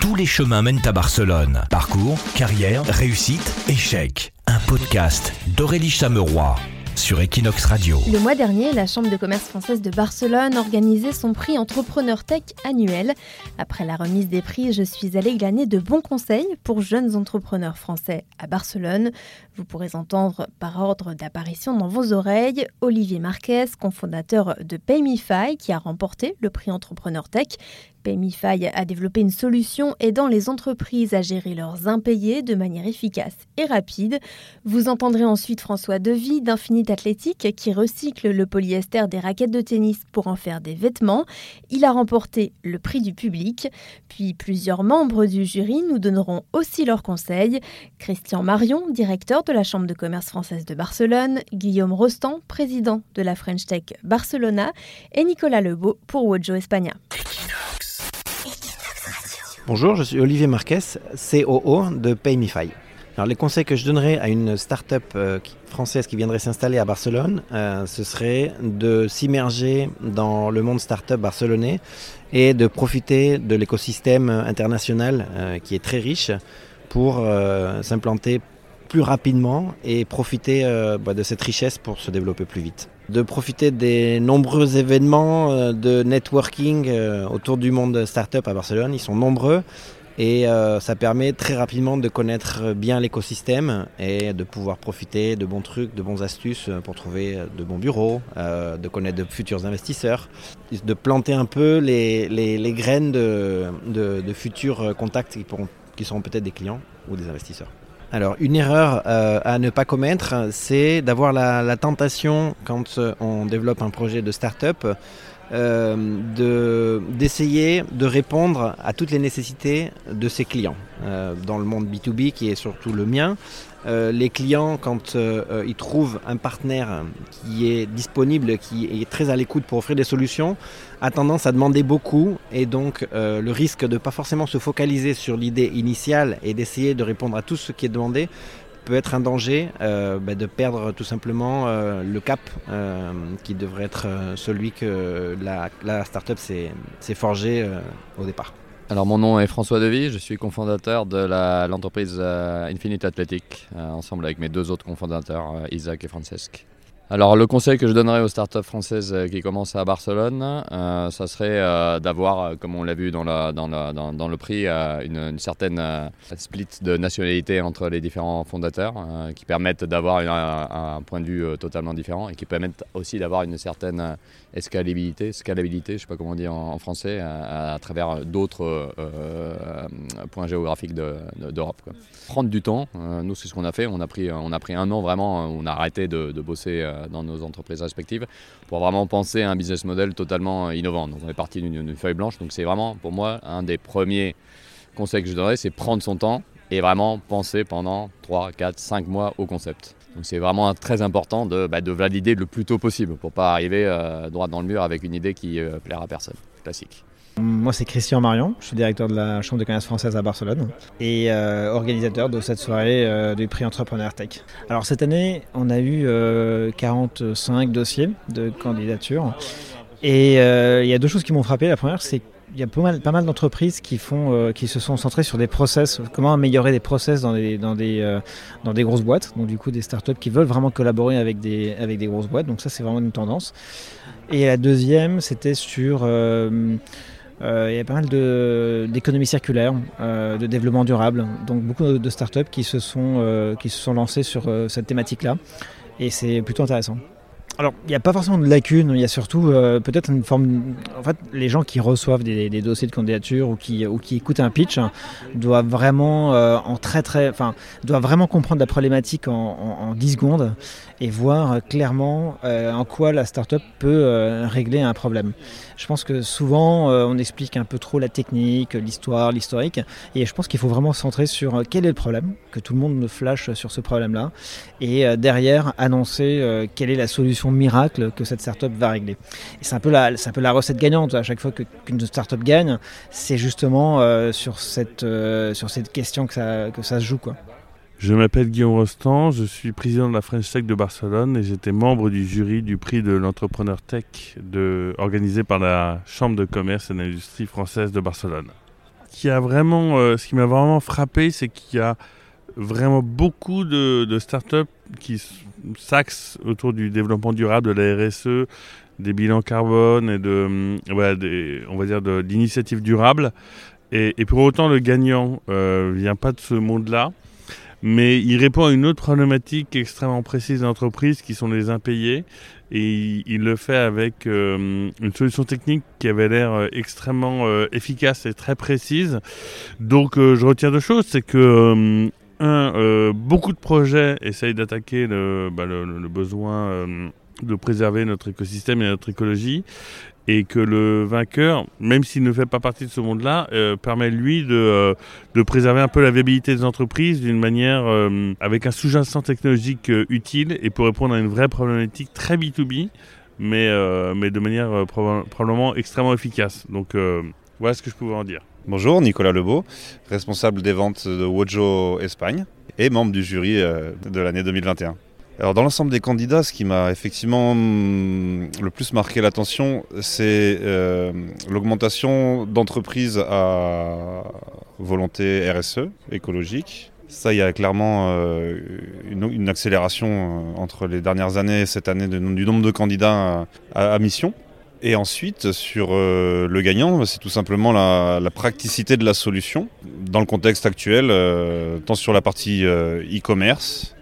Tous les chemins. Mènent à Barcelone. Parcours, carrière, réussite, échec. Un podcast d'Aurélie Chameroy sur Equinox Radio. Le mois dernier, la Chambre de commerce française de Barcelone organisait son prix Entrepreneur Tech annuel. Après la remise des prix, je suis allée glaner de bons conseils pour jeunes entrepreneurs français à Barcelone. Vous pourrez entendre par ordre d'apparition dans vos oreilles Olivier Marquez, cofondateur de PayMeFi, qui a remporté le prix Entrepreneur Tech, PayMeFi a développé une solution aidant les entreprises à gérer leurs impayés de manière efficace et rapide. Vous entendrez ensuite François Devy d'Infinite Athlétique qui recycle le polyester des raquettes de tennis pour en faire des vêtements. Il a remporté le prix du public. Puis plusieurs membres du jury nous donneront aussi leurs conseils. Christian Marion, directeur de la Chambre de commerce française de Barcelone, Guillaume Rostand, président de la French Tech Barcelona et Nicolas Lebeau pour Wojo Espagna. Bonjour, je suis Olivier Marquez, COO de PayMeFi. Alors, les conseils que je donnerais à une start-up euh, française qui viendrait s'installer à Barcelone, euh, ce serait de s'immerger dans le monde start-up barcelonais et de profiter de l'écosystème international euh, qui est très riche pour s'implanter plus rapidement et profiter bah, de cette richesse pour se développer plus vite de profiter des nombreux événements de networking autour du monde startup à Barcelone. Ils sont nombreux et euh, ça permet très rapidement de connaître bien l'écosystème et de pouvoir profiter de bons trucs, de bons astuces pour trouver de bons bureaux, de connaître de futurs investisseurs, de planter un peu les, graines de, futurs contacts qui, qui seront peut-être des clients ou des investisseurs. Alors, une erreur euh, à ne pas commettre, c'est d'avoir la, tentation, quand euh, on développe un projet de start-up, euh, d'essayer de, répondre à toutes les nécessités de ses clients. dans le monde B2B, qui est surtout le mien, euh, les clients, quand euh, euh, ils trouvent un partenaire qui est disponible, qui est très à l'écoute pour offrir des solutions, a tendance à demander beaucoup et donc le risque de ne pas forcément se focaliser sur l'idée initiale et d'essayer de répondre à tout ce qui est demandé peut être un danger bah, de perdre tout simplement le cap qui devrait être celui que la, startup s'est forgé au départ. Alors mon nom est François Devy, je suis cofondateur de l'entreprise euh, Infinite Athletic, euh, ensemble avec mes deux autres cofondateurs, euh, Isaac et Francesc. Alors le conseil que je donnerais aux startups françaises euh, qui commencent à Barcelone, euh, ça serait euh, d'avoir, comme on l'a vu dans, le prix, une, certaine split de nationalité entre les différents fondateurs qui permettent d'avoir un, point de vue totalement différent et qui permettent aussi d'avoir une certaine escalabilité, scalabilité, je sais pas comment dire en, en français, à, travers d'autres points géographiques d'Europe. Prendre du temps, nous c'est ce qu'on a fait, on a, pris, on a pris un an vraiment, on a arrêté de, bosser euh, dans nos entreprises respectives pour vraiment penser à un business model totalement innovant. Donc on est parti d'une feuille blanche. Donc c'est vraiment pour moi un des premiers conseils que je donnerais, c'est prendre son temps et vraiment penser pendant 3, 4, 5 mois au concept. Donc c'est vraiment très important de, bah, de, valider le plus tôt possible pour pas arriver euh, droit dans le mur avec une idée qui euh, plaira à personne. Classique. Moi, c'est Christian Marion, je suis directeur de la Chambre de commerce française à Barcelone et euh, organisateur de cette soirée euh, du prix Entrepreneur Tech. Alors, cette année, on a eu 45 euh, dossiers de candidature et il y a deux choses qui m'ont frappé. La première, c'est qu'il y a pas mal, d'entreprises qui, se sont centrées sur des process, comment améliorer des process dans des, grosses boîtes, donc du coup des startups qui veulent vraiment collaborer avec des, grosses boîtes, donc ça c'est vraiment une tendance. Et la deuxième, c'était sur il y a pas mal d'économie circulaire, euh, de développement durable, donc beaucoup de startups qui se sont, euh, qui se sont lancées sur cette thématique-là, et c'est plutôt intéressant. Alors, il n'y a pas forcément de lacunes, il y a surtout peut-être une forme. En fait, les gens qui reçoivent des, dossiers de candidature ou qui, ou qui écoutent un pitch doivent vraiment en très très, enfin, doivent vraiment comprendre la problématique en, en, en 10 secondes et voir clairement en quoi la startup peut régler un problème. Je pense que souvent, euh, on explique un peu trop la technique, l'histoire, l'historique. Et je pense qu'il faut vraiment se centrer sur euh, quel est le problème, que tout le monde me flash sur ce problème-là. Et euh, derrière, annoncer quelle est la solution miracle que cette startup va régler. C'est un, peu la, recette gagnante. À chaque fois qu'une startup gagne, c'est justement sur, cette, sur cette question que ça, se joue. Je m'appelle Guillaume Rostand, je suis président de la French Tech de Barcelone et j'étais membre du jury du prix de l'entrepreneur tech organisé par la Chambre de commerce et d'industrie française de Barcelone. ce qui m'a vraiment frappé, c'est qu'il y a vraiment beaucoup de, de startups qui s'axent autour du développement durable, de la RSE, des bilans carbone et de, voilà, des, on va dire, d'initiatives durables. Et, pour autant, le gagnant ne euh, vient pas de ce monde-là, mais il répond à une autre problématique extrêmement précise d'entreprise qui sont les impayés. Et il, le fait avec euh, une solution technique qui avait l'air euh, extrêmement efficace et très précise. Donc je retiens deux choses, c'est que un, beaucoup de projets essayent d'attaquer le, bah, le, besoin de préserver notre écosystème et notre écologie et que le vainqueur, même s'il ne fait pas partie de ce monde-là, euh, permet lui de, euh, de, préserver un peu la viabilité des entreprises d'une manière euh, avec un sous-jacent technologique utile et pour répondre à une vraie problématique très B2B, mais, mais de manière probablement extrêmement efficace. Donc voilà ce que je pouvais en dire. Bonjour, Nicolas Lebeau, responsable des ventes de Wojo Espagne et membre du jury de l'année 2021. Alors dans l'ensemble des candidats, ce qui m'a effectivement hum, le plus marqué l'attention, c'est euh, l'augmentation d'entreprises à volonté RSE, écologique. Ça, il y a clairement euh, une, accélération euh, entre les dernières années et cette année du nombre de candidats à, mission. Et ensuite, sur le gagnant, c'est tout simplement la, la, praticité de la solution dans le contexte actuel, tant sur la partie e-commerce,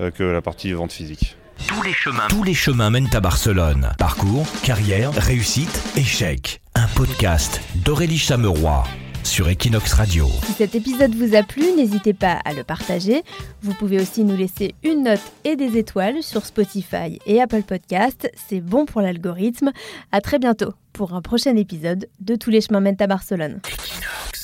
euh, que la partie vente physique. Tous les chemins, tous les chemins mènent à Barcelone. Parcours, carrière, réussite, échec. Un podcast d'Aurélie Chameroy sur Equinox Radio. Si cet épisode vous a plu, n'hésitez pas à le partager. Vous pouvez aussi nous laisser une note et des étoiles sur Spotify et Apple Podcast. C'est bon pour l'algorithme. À très bientôt pour un prochain épisode de Tous les chemins mènent à Barcelone. Equinox.